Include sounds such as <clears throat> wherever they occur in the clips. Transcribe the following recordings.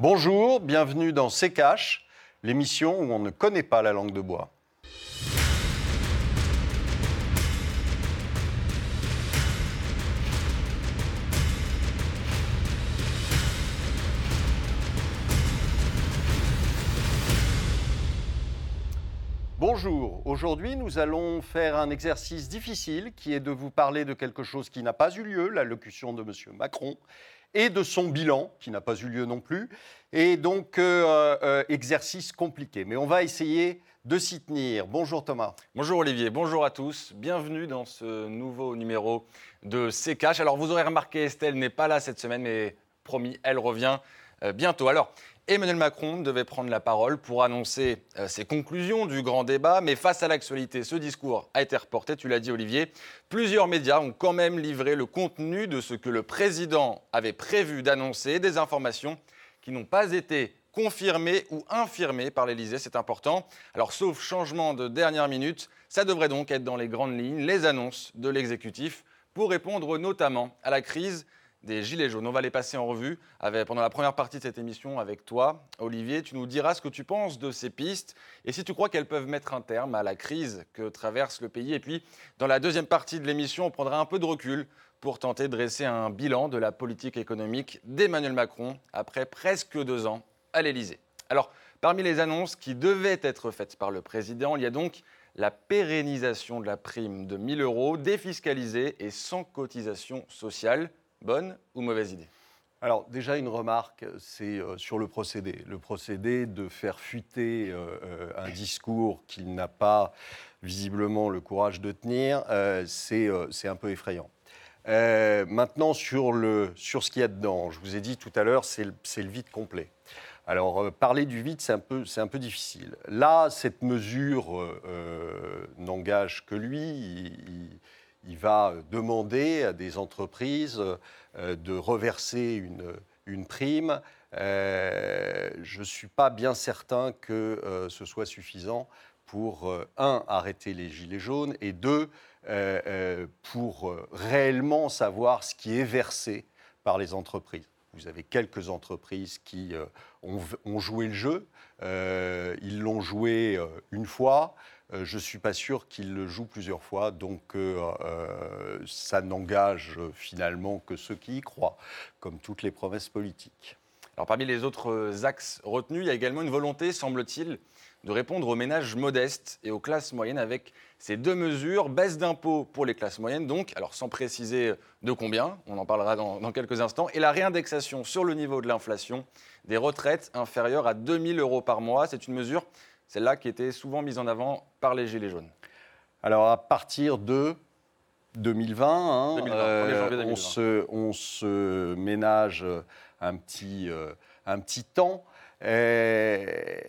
Bonjour, bienvenue dans C'est Cash, l'émission où on ne connaît pas la langue de bois. Bonjour, aujourd'hui nous allons faire un exercice difficile qui est de vous parler de quelque chose qui n'a pas eu lieu, l'allocution de M. Macron, et de son bilan qui n'a pas eu lieu non plus, et donc euh, euh, exercice compliqué. Mais on va essayer de s'y tenir. Bonjour Thomas. Bonjour Olivier, bonjour à tous, bienvenue dans ce nouveau numéro de C'est Alors vous aurez remarqué, Estelle n'est pas là cette semaine, mais promis, elle revient euh, bientôt. Alors, Emmanuel Macron devait prendre la parole pour annoncer euh, ses conclusions du grand débat, mais face à l'actualité, ce discours a été reporté, tu l'as dit Olivier. Plusieurs médias ont quand même livré le contenu de ce que le président avait prévu d'annoncer, des informations qui n'ont pas été confirmées ou infirmées par l'Élysée, c'est important. Alors sauf changement de dernière minute, ça devrait donc être dans les grandes lignes les annonces de l'exécutif pour répondre notamment à la crise des Gilets jaunes. On va les passer en revue pendant la première partie de cette émission avec toi, Olivier. Tu nous diras ce que tu penses de ces pistes et si tu crois qu'elles peuvent mettre un terme à la crise que traverse le pays. Et puis, dans la deuxième partie de l'émission, on prendra un peu de recul pour tenter de dresser un bilan de la politique économique d'Emmanuel Macron après presque deux ans à l'Élysée. Alors, parmi les annonces qui devaient être faites par le président, il y a donc la pérennisation de la prime de 1000 euros défiscalisée et sans cotisation sociale. Bonne ou mauvaise idée? Alors déjà une remarque, c'est euh, sur le procédé. Le procédé de faire fuiter euh, euh, un discours qu'il n'a pas visiblement le courage de tenir, c'est un peu effrayant. maintenant sur, le, sur ce qu'il y a dedans, je vous ai dit tout à l'heure, c'est le, vide complet. Alors parler du vide, c'est un, peu, un peu difficile. Là, cette mesure n'engage que lui. Va demander à des entreprises euh, de reverser une, prime. Euh, je ne suis pas bien certain que euh, ce soit suffisant pour, un, arrêter les gilets jaunes, et deux, pour réellement savoir ce qui est versé par les entreprises. Vous avez quelques entreprises qui ont, ont, joué le jeu, ils l'ont joué une fois, euh, je ne suis pas sûr qu'il le joue plusieurs fois, donc euh, euh, ça n'engage finalement que ceux qui y croient, comme toutes les promesses politiques. Alors parmi les autres axes retenus, il y a également une volonté, semble-t-il, de répondre aux ménages modestes et aux classes moyennes avec ces deux mesures, baisse d'impôts pour les classes moyennes, donc, alors sans préciser de combien, on en parlera dans, dans quelques instants, et la réindexation sur le niveau de l'inflation des retraites inférieures à 2000 euros par mois. C'est une mesure celle-là qui était souvent mise en avant par les Gilets jaunes. Alors, à partir de 2020, hein, euh, on, se, on, se, ménage un petit, euh, un petit temps. Euh,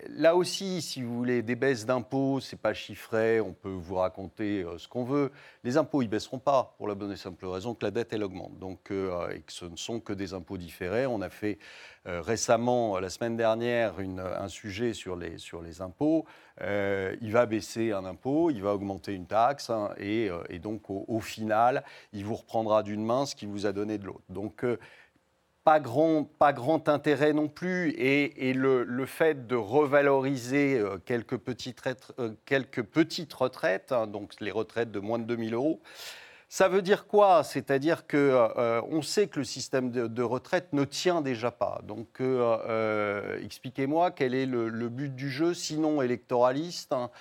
là aussi, si vous voulez, des baisses d'impôts, c'est pas chiffré, on peut vous raconter ce qu'on veut. Les impôts, ils baisseront pas, pour la bonne et simple raison que la dette, elle augmente. Donc, et que ce ne sont que des impôts différés. On a fait euh, récemment, la semaine dernière, un sujet sur les, sur les impôts. Euh, il va baisser un impôt, il va augmenter une taxe, hein, et, euh, et, donc au, final, il vous reprendra d'une main ce qu'il vous a donné de l'autre. Donc pas grand, pas grand intérêt non plus. Et, le, fait de revaloriser quelques petites, quelques petites retraites, hein, donc les retraites de moins de 2000 euros, ça veut dire quoi? C'est-à-dire que euh, on sait que le système de, retraite ne tient déjà pas. Donc, euh, euh, expliquez-moi quel est le, but du jeu, sinon électoraliste, hein,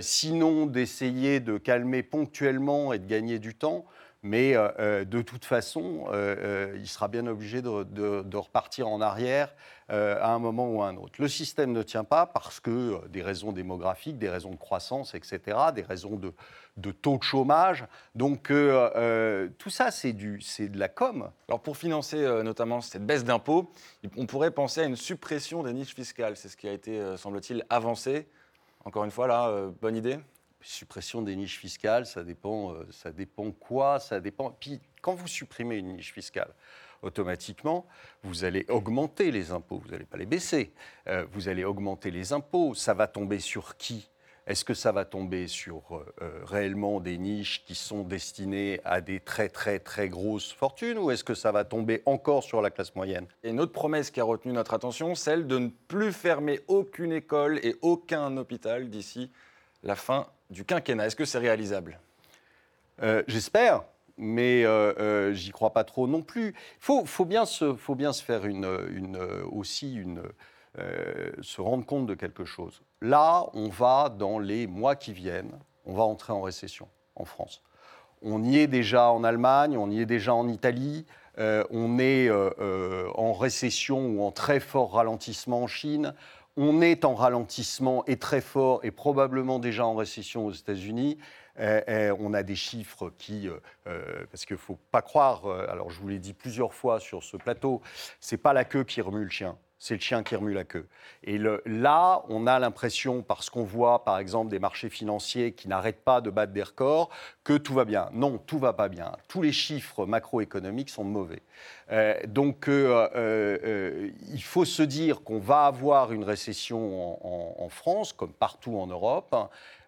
sinon d'essayer de calmer ponctuellement et de gagner du temps. Mais de toute façon, il sera bien obligé de, repartir en arrière à un moment ou à un autre. Le système ne tient pas parce que des raisons démographiques, des raisons de croissance, etc., des raisons de, de taux de chômage. Donc euh, euh, tout ça, c'est de la com. Alors pour financer euh, notamment cette baisse d'impôts, on pourrait penser à une suppression des niches fiscales. C'est ce qui a été, semble-t-il, avancé. Encore une fois, là, bonne idée? Suppression des niches fiscales, ça dépend, ça dépend quoi Ça dépend. Puis quand vous supprimez une niche fiscale, automatiquement, vous allez augmenter les impôts, vous n'allez pas les baisser. vous allez augmenter les impôts. Ça va tomber sur qui? Est-ce que ça va tomber sur réellement des niches qui sont destinées à des très très très grosses fortunes ou est-ce que ça va tomber encore sur la classe moyenne? Et une autre promesse qui a retenu notre attention, celle de ne plus fermer aucune école et aucun hôpital d'ici la fin du quinquennat. Est-ce que c'est réalisable? J'espère mais euh, euh, j'y crois pas trop non plus. Il faut, bien se, faire une, aussi euh, se rendre compte de quelque chose. Là, on va, dans les mois qui viennent, on va entrer en récession en France. On y est déjà en Allemagne, on y est déjà en Italie, on est en récession ou en très fort ralentissement en Chine, on est en ralentissement et très fort et probablement déjà en récession aux États-Unis. Eh, eh, on a des chiffres qui, euh, euh, parce qu'il ne faut pas croire, euh, alors je vous l'ai dit plusieurs fois sur ce plateau, c'est pas la queue qui remue le chien c'est le chien qui remue la queue. Et là, on a l'impression, parce qu'on voit par exemple des marchés financiers qui n'arrêtent pas de battre des records, que tout va bien. Non, tout va pas bien. Tous les chiffres macroéconomiques sont mauvais. donc, il faut se dire qu'on va avoir une récession en France, comme partout en Europe.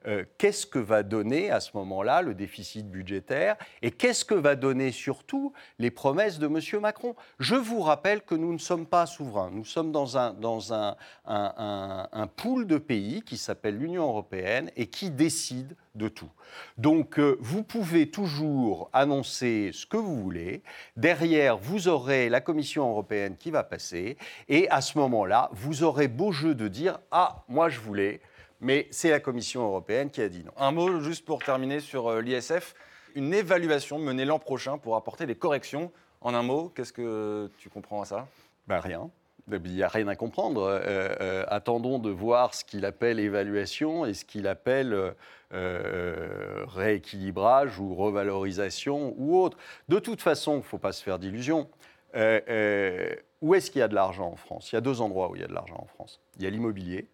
Euh, qu'est-ce que va donner à ce moment-là le déficit budgétaire et qu'est-ce que va donner surtout les promesses de M. Macron? Je vous rappelle que nous ne sommes pas souverains, nous sommes dans un, dans un, un, pool de pays qui s'appelle l'Union européenne et qui décide de tout. Donc euh, vous pouvez toujours annoncer ce que vous voulez. Derrière, vous aurez la Commission européenne qui va passer. Et à ce moment-là, vous aurez beau jeu de dire Ah, moi je voulais mais c'est la Commission européenne qui a dit non. Un mot juste pour terminer sur euh, l'ISF. Une évaluation menée l'an prochain pour apporter des corrections. En un mot, qu'est-ce que tu comprends à ça? Ben Rien. Il n'y a rien à comprendre. Euh, euh, attendons de voir ce qu'il appelle évaluation et ce qu'il appelle rééquilibrage ou revalorisation ou autre. De toute façon, il ne faut pas se faire d'illusions. où est-ce qu'il y a de l'argent en France? Il y a deux endroits où il y a de l'argent en France. Il y a l'immobilier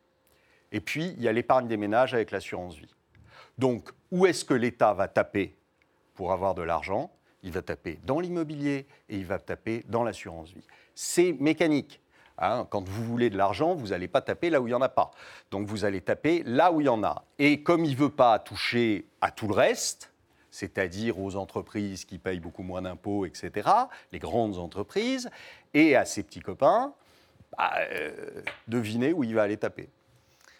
et puis, il y a l'épargne des ménages avec l'assurance vie. Donc, où est-ce que l'État va taper pour avoir de l'argent? Il va taper dans l'immobilier et il va taper dans l'assurance vie. C'est mécanique. Hein. quand vous voulez de l'argent, vous n'allez pas taper là où il n'y en a pas. Donc vous allez taper là où il y en a. Et comme il ne veut pas toucher à tout le reste, c'est-à-dire aux entreprises qui payent beaucoup moins d'impôts, etc., les grandes entreprises, et à ses petits copains, bah, euh, devinez où il va aller taper.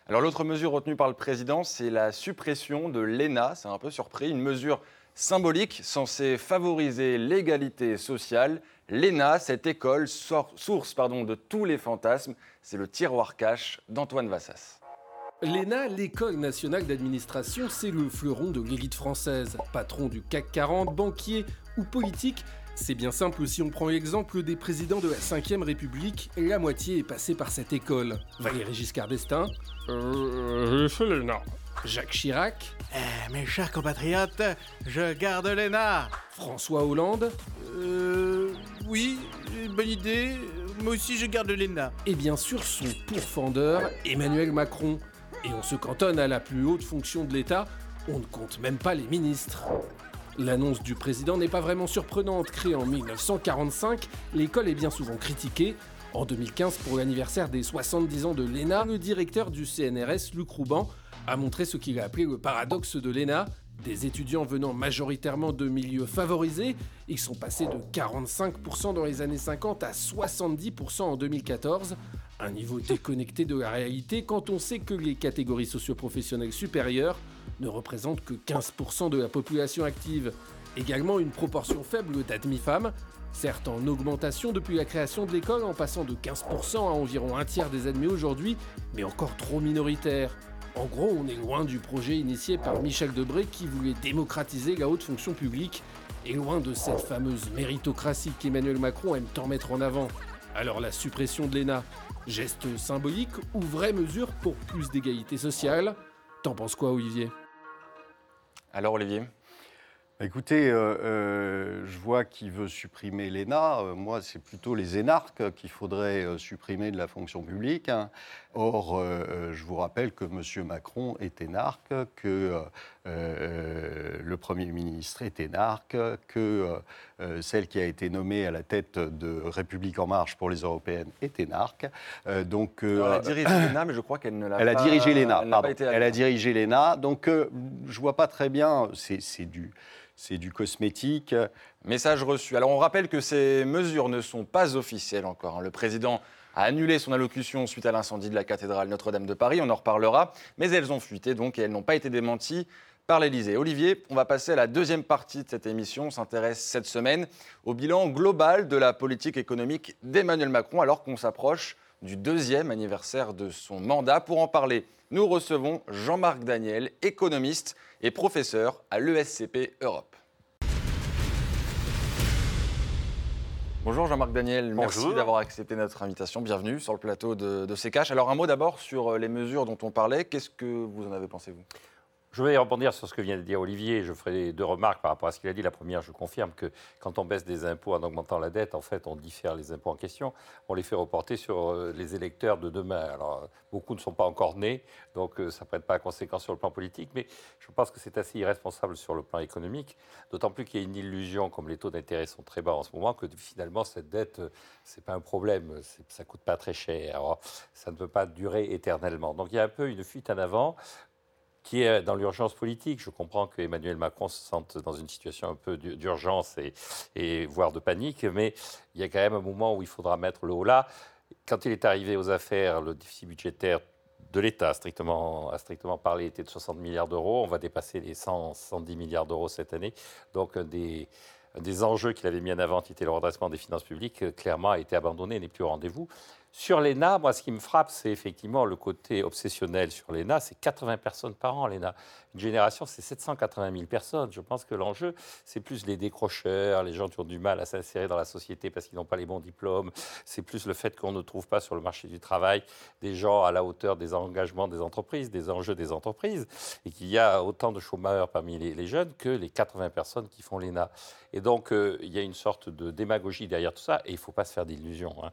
Alors l'autre mesure retenue par le président, c'est la suppression de l'ENA. C'est un peu surpris, une mesure symbolique censée favoriser l'égalité sociale. L'ENA, cette école source pardon, de tous les fantasmes, c'est le tiroir cash d'Antoine Vassas. L'ENA, l'École nationale d'administration, c'est le fleuron de l'élite française. Patron du CAC 40, banquier ou politique, c'est bien simple si on prend l'exemple des présidents de la 5ème République, la moitié est passée par cette école. Valéry Giscard d'Estaing. Euh, je l'ENA. Jacques Chirac. Eh, mes chers compatriotes, je garde l'ENA. François Hollande. Euh. Oui, bonne idée. Moi aussi, je garde l'ENA. Et bien sûr, son pourfendeur, Emmanuel Macron. Et on se cantonne à la plus haute fonction de l'État, on ne compte même pas les ministres. L'annonce du président n'est pas vraiment surprenante. Créée en 1945, l'école est bien souvent critiquée. En 2015, pour l'anniversaire des 70 ans de l'ENA, le directeur du CNRS, Luc Rouban, a montré ce qu'il a appelé le paradoxe de l'ENA. Des étudiants venant majoritairement de milieux favorisés, ils sont passés de 45% dans les années 50 à 70% en 2014. Un niveau déconnecté de la réalité quand on sait que les catégories socioprofessionnelles supérieures ne représentent que 15% de la population active. Également une proportion faible d'admis femmes, certes en augmentation depuis la création de l'école en passant de 15% à environ un tiers des admis aujourd'hui, mais encore trop minoritaire. En gros, on est loin du projet initié par Michel Debré qui voulait démocratiser la haute fonction publique, et loin de cette fameuse méritocratie qu'Emmanuel Macron aime tant mettre en avant. Alors la suppression de l'ENA, geste symbolique ou vraie mesure pour plus d'égalité sociale? T'en penses quoi Olivier? Alors Olivier? Écoutez, euh, euh, je vois qu'il veut supprimer l'ENA. Euh, moi, c'est plutôt les énarques qu'il faudrait supprimer de la fonction publique. Hein. Or, je vous rappelle que M. Macron est énarque, que le Premier ministre est énarque, que celle qui a été nommée à la tête de République En Marche pour les Européennes est énarque. donc, elle a dirigé l'ENA, mais je crois qu'elle ne l'a pas... Elle a dirigé l'ENA, pardon. Elle a dirigé l'ENA, donc je ne vois pas très bien, c'est du c'est du cosmétique. Message reçu. Alors on rappelle que ces mesures ne sont pas officielles encore. Hein. Le président a annulé son allocution suite à l'incendie de la cathédrale Notre-Dame de Paris, on en reparlera, mais elles ont fuité donc et elles n'ont pas été démenties par l'Elysée. Olivier, on va passer à la deuxième partie de cette émission. On s'intéresse cette semaine au bilan global de la politique économique d'Emmanuel Macron alors qu'on s'approche du deuxième anniversaire de son mandat. Pour en parler, nous recevons Jean-Marc Daniel, économiste et professeur à l'ESCP Europe. Bonjour Jean-Marc Daniel, merci d'avoir accepté notre invitation. Bienvenue sur le plateau de, de CKH. Alors un mot d'abord sur les mesures dont on parlait. Qu'est-ce que vous en avez pensé, vous? Je vais rebondir sur ce que vient de dire Olivier. Je ferai deux remarques par rapport à ce qu'il a dit. La première, je confirme que quand on baisse des impôts en augmentant la dette, en fait, on diffère les impôts en question. On les fait reporter sur euh, les électeurs de demain. Alors, beaucoup ne sont pas encore nés, donc euh, ça ne prête pas à conséquence sur le plan politique. Mais je pense que c'est assez irresponsable sur le plan économique, d'autant plus qu'il y a une illusion, comme les taux d'intérêt sont très bas en ce moment, que finalement, cette dette, euh, ce n'est pas un problème. Ça ne coûte pas très cher. Ça ne peut pas durer éternellement. Donc, il y a un peu une fuite en avant qui est dans l'urgence politique. Je comprends que Emmanuel Macron se sente dans une situation un peu d'urgence et, voire de panique, mais il y a quand même un moment où il faudra mettre le haut là. Quand il est arrivé aux affaires, le déficit budgétaire de l'État, strictement, à strictement parler, était de 60 milliards d'euros. On va dépasser les 100, 110 milliards d'euros cette année. Donc, des, des enjeux qu'il avait mis en avant, qui était le redressement des finances publiques, clairement a été abandonné, n'est plus au rendez-vous. Sur l'ENA, moi, ce qui me frappe, c'est effectivement le côté obsessionnel sur l'ENA. C'est 80 personnes par an, l'ENA. Une génération, c'est 780 000 personnes. Je pense que l'enjeu, c'est plus les décrocheurs, les gens qui ont du mal à s'insérer dans la société parce qu'ils n'ont pas les bons diplômes. C'est plus le fait qu'on ne trouve pas sur le marché du travail des gens à la hauteur des engagements des entreprises, des enjeux des entreprises, et qu'il y a autant de chômeurs parmi les, jeunes que les 80 personnes qui font l'ENA. Et donc, euh, il y a une sorte de démagogie derrière tout ça, et il ne faut pas se faire d'illusions. Hein.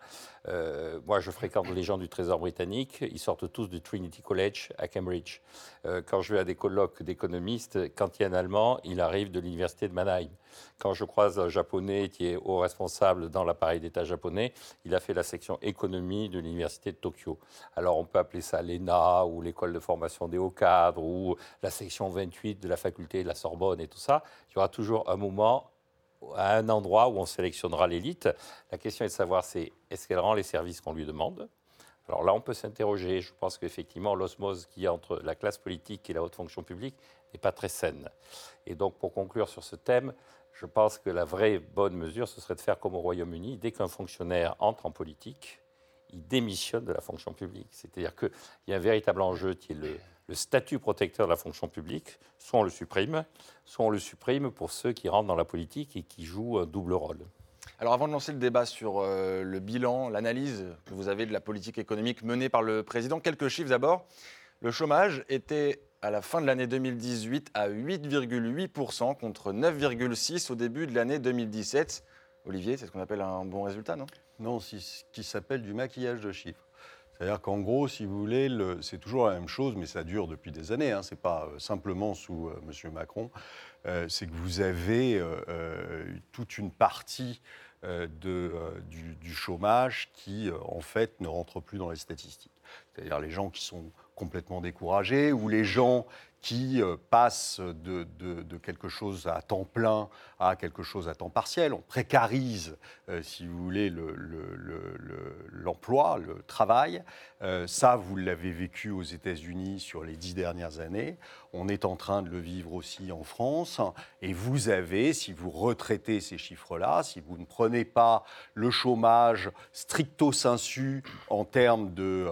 Euh, moi, je fréquente les gens du Trésor britannique. Ils sortent tous du Trinity College à Cambridge. Euh, quand je vais à des colloques d'économistes, quand il y a un Allemand, il arrive de l'université de Mannheim. Quand je croise un Japonais qui est haut responsable dans l'appareil d'État japonais, il a fait la section économie de l'université de Tokyo. Alors on peut appeler ça l'ENA ou l'école de formation des hauts cadres ou la section 28 de la faculté de la Sorbonne et tout ça. Il y aura toujours un moment à un endroit où on sélectionnera l'élite. La question est de savoir c'est est-ce qu'elle rend les services qu'on lui demande? Alors là, on peut s'interroger. Je pense qu'effectivement, l'osmose qu'il y a entre la classe politique et la haute fonction publique n'est pas très saine. Et donc, pour conclure sur ce thème, je pense que la vraie bonne mesure, ce serait de faire comme au Royaume-Uni. Dès qu'un fonctionnaire entre en politique, il démissionne de la fonction publique. C'est-à-dire qu'il y a un véritable enjeu qui est le, statut protecteur de la fonction publique, soit on le supprime, soit on le supprime pour ceux qui rentrent dans la politique et qui jouent un double rôle. Alors avant de lancer le débat sur euh, le bilan, l'analyse que vous avez de la politique économique menée par le président, quelques chiffres d'abord. Le chômage était à la fin de l'année 2018 à 8,8% contre 9,6% au début de l'année 2017. Olivier, c'est ce qu'on appelle un bon résultat, non? Non, ce qui s'appelle du maquillage de chiffres. C'est-à-dire qu'en gros, si vous voulez, c'est toujours la même chose, mais ça dure depuis des années. Hein. Ce n'est pas euh, simplement sous euh, M. Macron. Euh, c'est que vous avez toute une partie du, chômage qui, en fait, ne rentre plus dans les statistiques. C'est-à-dire les gens qui sont complètement découragés ou les gens qui euh, passe de, quelque chose à temps plein à quelque chose à temps partiel. On précarise, euh, si vous voulez, l'emploi, le, le, travail. Euh, ça, vous l'avez vécu aux États-Unis sur les dix dernières années. On est en train de le vivre aussi en France. Et vous avez, si vous retraitez ces chiffres-là, si vous ne prenez pas le chômage stricto sensu en termes de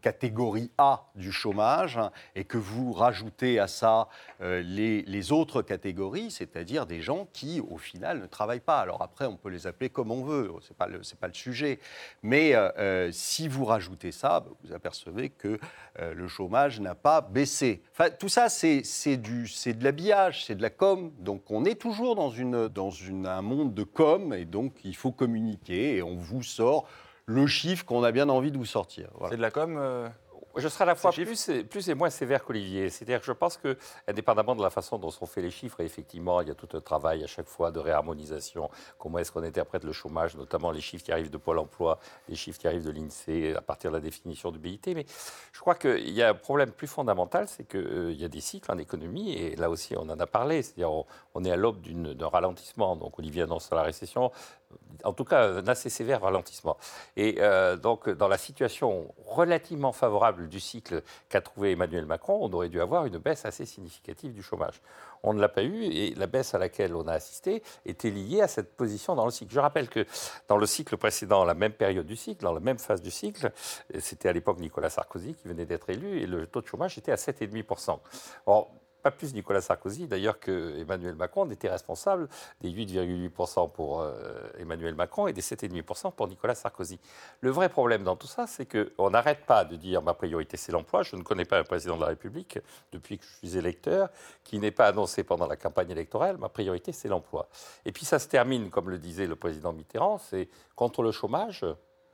catégorie A du chômage et que vous rajoutez à ça euh, les, autres catégories, c'est-à-dire des gens qui, au final, ne travaillent pas. Alors après, on peut les appeler comme on veut, ce n'est pas, le, sujet. Mais euh, euh, si vous rajoutez ça, bah, vous apercevez que le chômage n'a pas baissé. Enfin, tout ça, c'est de l'habillage, c'est de la com. Donc on est toujours dans, une, dans une, un monde de com, et donc il faut communiquer, et on vous sort le chiffre qu'on a bien envie de vous sortir. C'est de la com je serai à la fois plus et, plus et, moins sévère qu'Olivier. C'est-à-dire que je pense que, indépendamment de la façon dont sont faits les chiffres, effectivement, il y a tout un travail à chaque fois de réharmonisation. Comment est-ce qu'on interprète le chômage, notamment les chiffres qui arrivent de Pôle emploi, les chiffres qui arrivent de l'INSEE à partir de la définition du BIT. Mais je crois qu'il y a un problème plus fondamental, c'est qu'il euh, y a des cycles en économie, et là aussi on en a parlé. C'est-à-dire on, est à l'aube d'un ralentissement. Donc Olivier annonce la récession en tout cas un assez sévère ralentissement. Et euh, donc, dans la situation relativement favorable du cycle qu'a trouvé Emmanuel Macron, on aurait dû avoir une baisse assez significative du chômage. On ne l'a pas eu et la baisse à laquelle on a assisté était liée à cette position dans le cycle. Je rappelle que dans le cycle précédent, la même période du cycle, dans la même phase du cycle, c'était à l'époque Nicolas Sarkozy qui venait d'être élu et le taux de chômage était à 7,5%. Or, pas plus Nicolas Sarkozy d'ailleurs que Emmanuel Macron était responsable des 8,8% pour euh, Emmanuel Macron et des 7,5% pour Nicolas Sarkozy. Le vrai problème dans tout ça, c'est qu'on n'arrête pas de dire ma priorité c'est l'emploi. Je ne connais pas un président de la République depuis que je suis électeur qui n'ait pas annoncé pendant la campagne électorale ma priorité c'est l'emploi. Et puis ça se termine, comme le disait le président Mitterrand, c'est contre le chômage,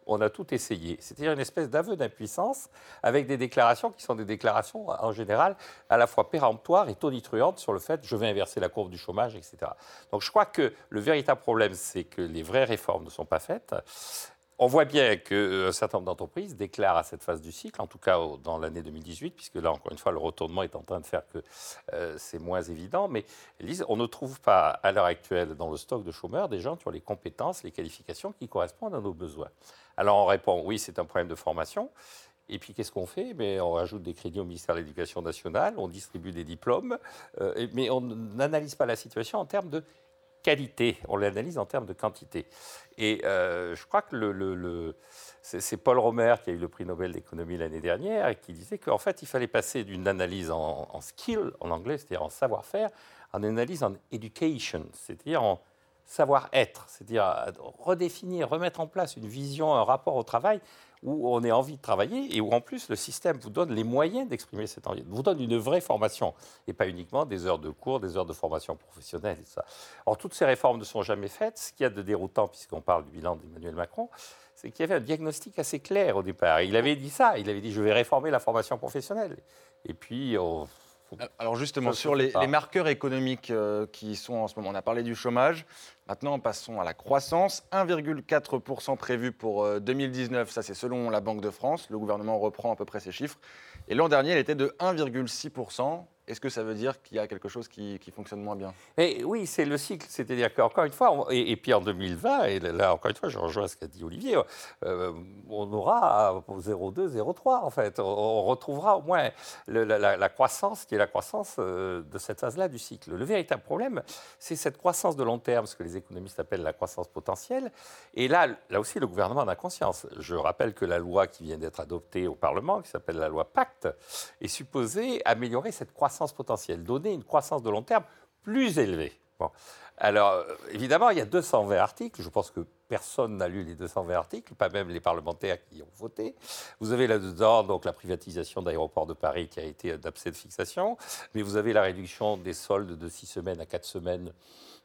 on a tout essayé. C'est-à-dire une espèce d'aveu d'impuissance avec des déclarations qui sont des déclarations en général à la fois péremptoires et tonitruantes sur le fait je vais inverser la courbe du chômage, etc. Donc je crois que le véritable problème, c'est que les vraies réformes ne sont pas faites. On voit bien qu'un euh, certain nombre d'entreprises déclarent à cette phase du cycle, en tout cas dans l'année 2018, puisque là, encore une fois, le retournement est en train de faire que euh, c'est moins évident. Mais on ne trouve pas à l'heure actuelle dans le stock de chômeurs des gens qui ont les compétences, les qualifications qui correspondent à nos besoins. Alors on répond, oui, c'est un problème de formation. Et puis qu'est-ce qu'on fait? Mais On rajoute des crédits au ministère de l'Éducation nationale, on distribue des diplômes, euh, mais on n'analyse pas la situation en termes de qualité, on l'analyse en termes de quantité. Et euh, je crois que le, c'est Paul Romer qui a eu le prix Nobel d'économie l'année dernière et qui disait qu'en fait, il fallait passer d'une analyse en, en, skill, en anglais, c'est-à-dire en savoir-faire, en analyse en education, c'est-à-dire en savoir-être, c'est-à-dire redéfinir, remettre en place une vision, un rapport au travail où on ait envie de travailler et où en plus le système vous donne les moyens d'exprimer cette envie, vous donne une vraie formation et pas uniquement des heures de cours, des heures de formation professionnelle et ça. Or toutes ces réformes ne sont jamais faites. Ce qu'il y a de déroutant, puisqu'on parle du bilan d'Emmanuel Macron, c'est qu'il y avait un diagnostic assez clair au départ. Il avait dit ça, il avait dit je vais réformer la formation professionnelle. Et puis alors justement, sur les, marqueurs économiques euh, qui sont en ce moment, on a parlé du chômage, maintenant passons à la croissance. 1,4% prévu pour 2019, euh, ça c'est selon la Banque de France, le gouvernement reprend à peu près ces chiffres. Et l'an dernier, elle était de 1,6%. Est-ce que ça veut dire qu'il y a quelque chose qui, fonctionne moins bien? Et Oui, c'est le cycle. C'est-à-dire qu'encore une fois, et, puis en 2020, et là encore une fois, je rejoins ce qu'a dit Olivier, euh, on aura 0,2, 0,3 en fait. On, retrouvera au moins la, croissance qui est la croissance euh, de cette phase-là du cycle. Le véritable problème, c'est cette croissance de long terme, ce que les économistes appellent la croissance potentielle. Et là, là aussi, le gouvernement en a conscience. Je rappelle que la loi qui vient d'être adoptée au Parlement, qui s'appelle la loi Pacte, est supposée améliorer cette croissance potentielle, donner une croissance de long terme plus élevée. Bon. Alors, euh, évidemment, il y a 220 articles. Je pense que personne n'a lu les 220 articles, pas même les parlementaires qui ont voté. Vous avez là-dedans donc la privatisation d'aéroports de Paris qui a été d'abcès de fixation, mais vous avez la réduction des soldes de 6 semaines à 4 semaines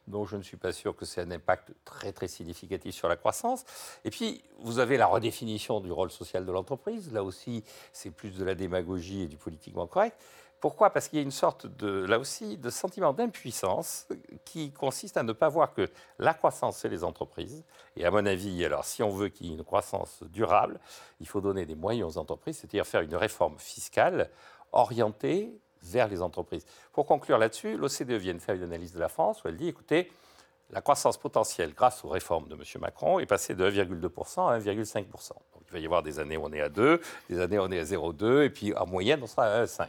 dont je ne suis pas sûr que c'est un impact très très significatif sur la croissance. Et puis, vous avez la redéfinition du rôle social de l'entreprise. Là aussi, c'est plus de la démagogie et du politiquement correct. Pourquoi? Parce qu'il y a une sorte de, là aussi, de sentiment d'impuissance qui consiste à ne pas voir que la croissance, c'est les entreprises. Et à mon avis, alors, si on veut qu'il y ait une croissance durable, il faut donner des moyens aux entreprises, c'est-à-dire faire une réforme fiscale orientée vers les entreprises. Pour conclure là-dessus, l'OCDE vient de faire une analyse de la France où elle dit, écoutez, la croissance potentielle, grâce aux réformes de M. Macron, est passée de 1,2% à 1,5%. Donc il va y avoir des années où on est à 2, des années où on est à 0,2, et puis en moyenne, on sera à 1,5.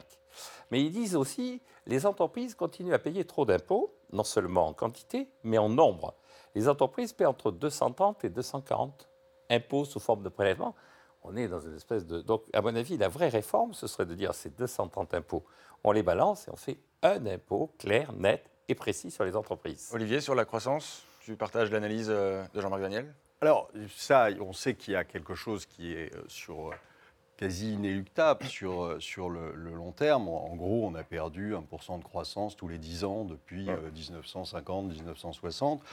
Mais ils disent aussi les entreprises continuent à payer trop d'impôts, non seulement en quantité, mais en nombre. Les entreprises paient entre 230 et 240 impôts sous forme de prélèvement. On est dans une espèce de. Donc, à mon avis, la vraie réforme, ce serait de dire ces 230 impôts, on les balance et on fait un impôt clair, net et précis sur les entreprises. Olivier, sur la croissance, tu partages l'analyse euh, de Jean-Marc Daniel? Alors, ça, on sait qu'il y a quelque chose qui est euh, sur euh, quasi inéluctable <coughs> sur, sur le, long terme. En gros, on a perdu 1% de croissance tous les 10 ans depuis 1950, euh, 1960.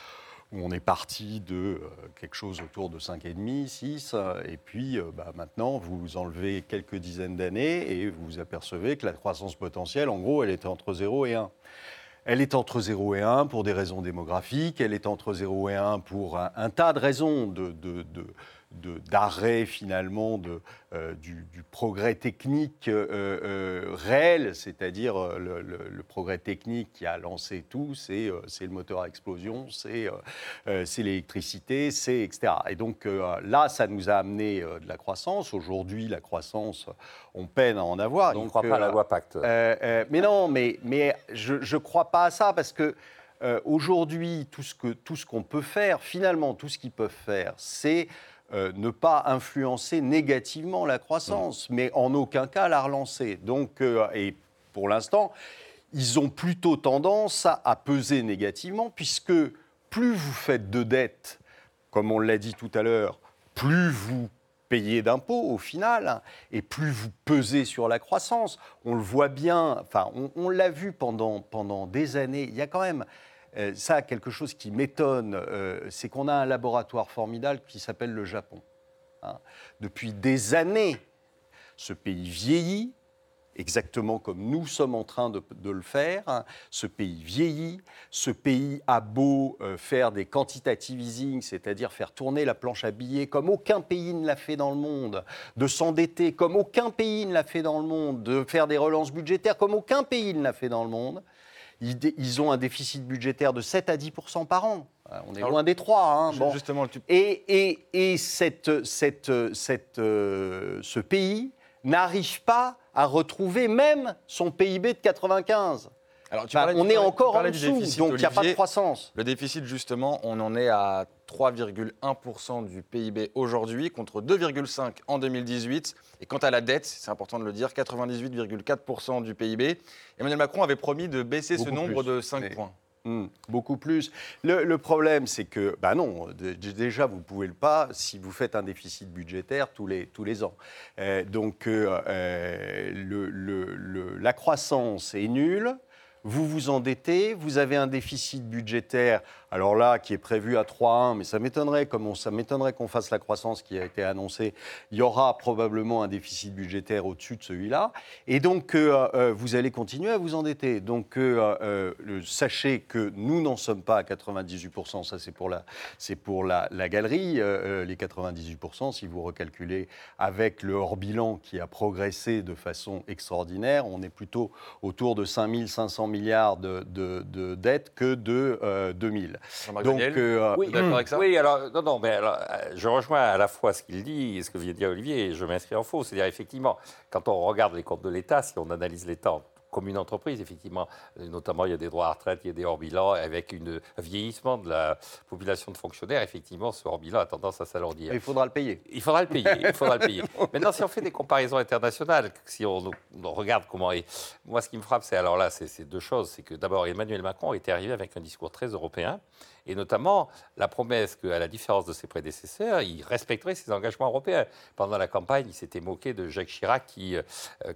où on est parti de quelque chose autour de 5,5, 6, et puis bah, maintenant vous enlevez quelques dizaines d'années et vous vous apercevez que la croissance potentielle, en gros, elle était entre 0 et 1. Elle est entre 0 et 1 pour des raisons démographiques, elle est entre 0 et 1 pour un, tas de raisons de, de, de d'arrêt finalement de, euh, du, progrès technique euh, euh, réel, c'est-à-dire le, progrès technique qui a lancé tout, c'est le moteur à explosion, c'est l'électricité, c'est etc. Et donc là, ça nous a amené de la croissance. Aujourd'hui, la croissance, on peine à en avoir. On ne croit pas à la loi Pacte. mais non, mais, mais je ne crois pas à ça parce que aujourd'hui, tout ce qu'on peut faire, finalement, tout ce qu'ils peuvent faire, c'est euh, ne pas influencer négativement la croissance, mais en aucun cas la relancer. Donc, euh, et pour l'instant, ils ont plutôt tendance à, peser négativement, puisque plus vous faites de dettes, comme on l'a dit tout à l'heure, plus vous payez d'impôts au final, et plus vous pesez sur la croissance. On le voit bien, enfin, on, on l'a vu pendant, pendant des années. Il y a quand même euh, ça, quelque chose qui m'étonne, euh, c'est qu'on a un laboratoire formidable qui s'appelle le Japon. Hein. Depuis des années, ce pays vieillit, exactement comme nous sommes en train de, le faire. Hein. Ce pays vieillit, ce pays a beau euh, faire des quantitative easing, c'est-à-dire faire tourner la planche à billets comme aucun pays ne l'a fait dans le monde, de s'endetter comme aucun pays ne l'a fait dans le monde, de faire des relances budgétaires comme aucun pays ne l'a fait dans le monde ils, ont un déficit budgétaire de 7 à 10% par an. Euh, on est loin des trois. Hein. Justement, Et, et, cette, cette, cette, euh, ce pays n'arrive pas à retrouver même son PIB de 95. Alors, on est encore en dessous, donc il n'y a pas de croissance. Le déficit, justement, on en est à 3,1% du PIB aujourd'hui contre 2,5% en 2018. Et quant à la dette, c'est important de le dire, 98,4% du PIB. Emmanuel Macron avait promis de baisser ce nombre de 5 points. Hmm, beaucoup plus. Le, problème, c'est que, bah non, déjà, vous ne pouvez le pas si vous faites un déficit budgétaire tous les, tous les ans. Euh, donc, euh, euh, le, la croissance est nulle vous vous endettez, vous avez un déficit budgétaire, alors là, qui est prévu à 3,1, mais ça m'étonnerait, comme ça m'étonnerait qu'on fasse la croissance qui a été annoncée, il y aura probablement un déficit budgétaire au-dessus de celui-là, et donc euh, euh, vous allez continuer à vous endetter. Donc euh, sachez que nous n'en sommes pas à 98%, ça c'est pour la, c'est pour la, galerie, les 98%, si vous recalculez avec le hors-bilan qui a progressé de façon extraordinaire, on est plutôt autour de 5500 milliards de, de, dettes que de 2000. Donc, euh, oui, d'accord avec ça? Oui, alors, non, non, mais alors, euh, je rejoins à la fois ce qu'il dit et ce que vient de dire Olivier, et je m'inscris en faux. C'est-à-dire, effectivement, quand on regarde les comptes de l'État, si on analyse l'État comme une entreprise, effectivement. Notamment, il y a des droits à retraite, il y a des hors-bilans. Avec un vieillissement de la population de fonctionnaires, effectivement, ce hors-bilan a tendance à s'alourdir. Il faudra le payer. Il faudra le payer. il faudra le payer. <laughs> Maintenant, si on fait des comparaisons internationales, si on, regarde comment est. Moi, ce qui me frappe, c'est alors là, c'est deux choses. C'est que d'abord, Emmanuel Macron était arrivé avec un discours très européen et notamment la promesse qu'à la différence de ses prédécesseurs, il respecterait ses engagements européens. Pendant la campagne, il s'était moqué de Jacques Chirac qui, euh,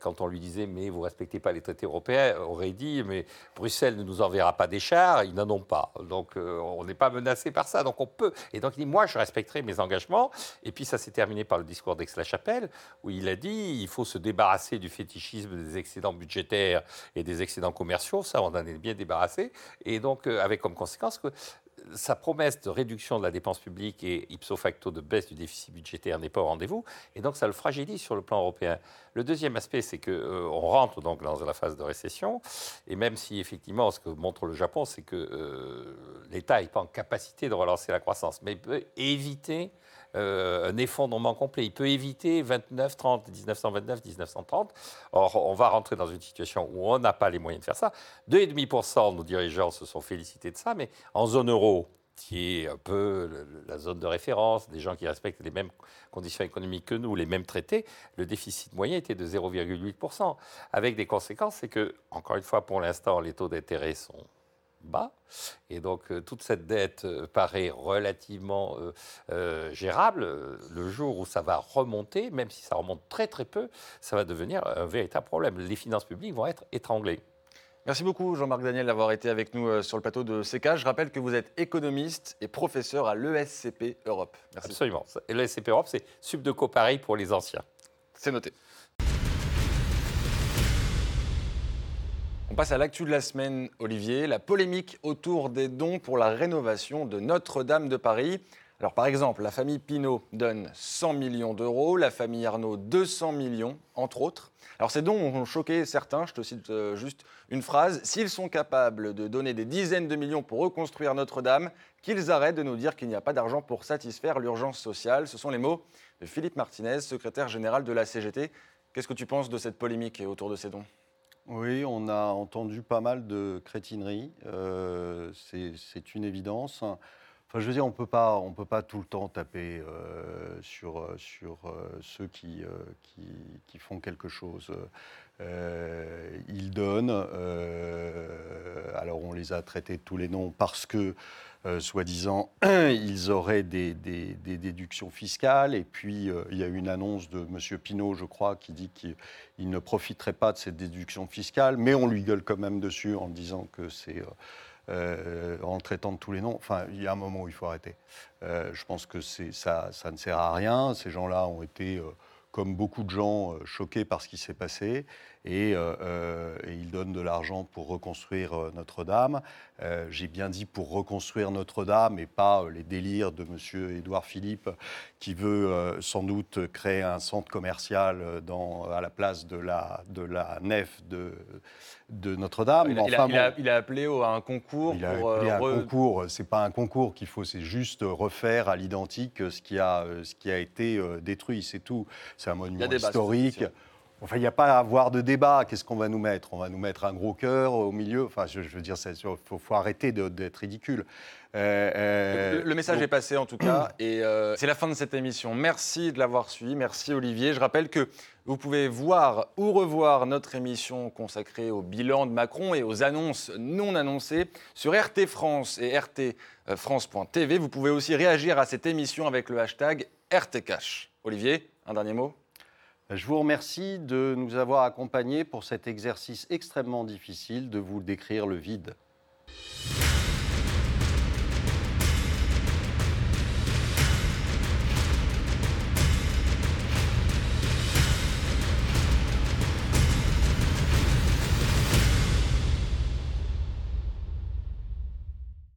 quand on lui disait mais vous respectez pas les traités européens, aurait dit mais Bruxelles ne nous enverra pas des chars, ils n'en ont pas. Donc euh, on n'est pas menacé par ça, donc on peut. Et donc il dit moi je respecterai mes engagements. Et puis ça s'est terminé par le discours d'Aix-la-Chapelle où il a dit il faut se débarrasser du fétichisme des excédents budgétaires et des excédents commerciaux. Ça on en est bien débarrassé. Et donc euh, avec comme conséquence que sa promesse de réduction de la dépense publique et ipso facto de baisse du déficit budgétaire n'est pas au rendez-vous, et donc ça le fragilise sur le plan européen. Le deuxième aspect, c'est qu'on euh, rentre donc dans la phase de récession, et même si effectivement ce que montre le Japon, c'est que euh, l'État n'est pas en capacité de relancer la croissance, mais peut éviter euh, un effondrement complet. Il peut éviter 29, 30, 1929, 1930. Or, on va rentrer dans une situation où on n'a pas les moyens de faire ça. 2,5% de nos dirigeants se sont félicités de ça, mais en zone euro, qui est un peu la zone de référence, des gens qui respectent les mêmes conditions économiques que nous, les mêmes traités, le déficit moyen était de 0,8%, avec des conséquences, c'est que, encore une fois, pour l'instant, les taux d'intérêt sont bas. Et donc euh, toute cette dette euh, paraît relativement euh, gérable. Le jour où ça va remonter, même si ça remonte très très peu, ça va devenir un véritable problème. Les finances publiques vont être étranglées. Merci beaucoup Jean-Marc Daniel d'avoir été avec nous sur le plateau de CK. Je rappelle que vous êtes économiste et professeur à l'ESCP Europe. Merci. Absolument. L'ESCP Europe, c'est Subdeco pareil pour les anciens. C'est noté. Passe à l'actu de la semaine, Olivier. La polémique autour des dons pour la rénovation de Notre-Dame de Paris. Alors par exemple, la famille Pinault donne 100 millions d'euros, la famille Arnaud 200 millions, entre autres. Alors ces dons ont choqué certains, je te cite euh, juste une phrase, s'ils sont capables de donner des dizaines de millions pour reconstruire Notre-Dame, qu'ils arrêtent de nous dire qu'il n'y a pas d'argent pour satisfaire l'urgence sociale. Ce sont les mots de Philippe Martinez, secrétaire général de la CGT. Qu'est-ce que tu penses de cette polémique autour de ces dons? Oui, on a entendu pas mal de crétineries, euh, c'est une évidence je veux dire, on peut pas, on peut pas tout le temps taper euh, sur, sur euh, ceux qui, qui, font quelque chose. Ils donnent. alors, on les a traités de tous les noms parce que, soi-disant, <clears throat> ils auraient des, déductions fiscales. Et puis, il y a une annonce de M. Pinault, je crois, qui dit qu'il ne profiterait pas de cette déduction fiscale, mais on lui gueule quand même dessus en disant que c'est euh, en traitant de tous les noms. Enfin, il y a un moment où il faut arrêter. Euh, je pense que ça, ne sert à rien. Ces gens-là ont été, euh, comme beaucoup de gens, choqués par ce qui s'est passé. Et, et, ils donnent de l'argent pour reconstruire Notre-Dame. J'ai bien dit pour reconstruire Notre-Dame et pas les délires de M. Édouard Philippe qui veut sans doute créer un centre commercial dans, à la place de la, de la nef de, de Notre-Dame. Il, il, a appelé à un concours. Il a appelé à un euh, concours. C'est pas un concours qu'il faut, c'est juste refaire à l'identique ce qui a, ce qui a été euh, détruit, c'est tout. C'est un monument historique. Enfin, il n'y a pas à avoir de débat. Qu'est-ce qu'on va nous mettre? On va nous mettre un gros cœur au milieu. Enfin, je, veux dire, il faut, faut, arrêter d'être ridicule. Euh, euh, le, message est passé en tout cas, <clears throat> et euh, c'est la fin de cette émission. Merci de l'avoir suivi, merci Olivier. Je rappelle que vous pouvez voir ou revoir notre émission consacrée au bilan de Macron et aux annonces non annoncées sur RT France et rtfrance.tv. Vous pouvez aussi réagir à cette émission avec le hashtag RTCash. Olivier, un dernier mot? Je vous remercie de nous avoir accompagnés pour cet exercice extrêmement difficile de vous décrire le vide.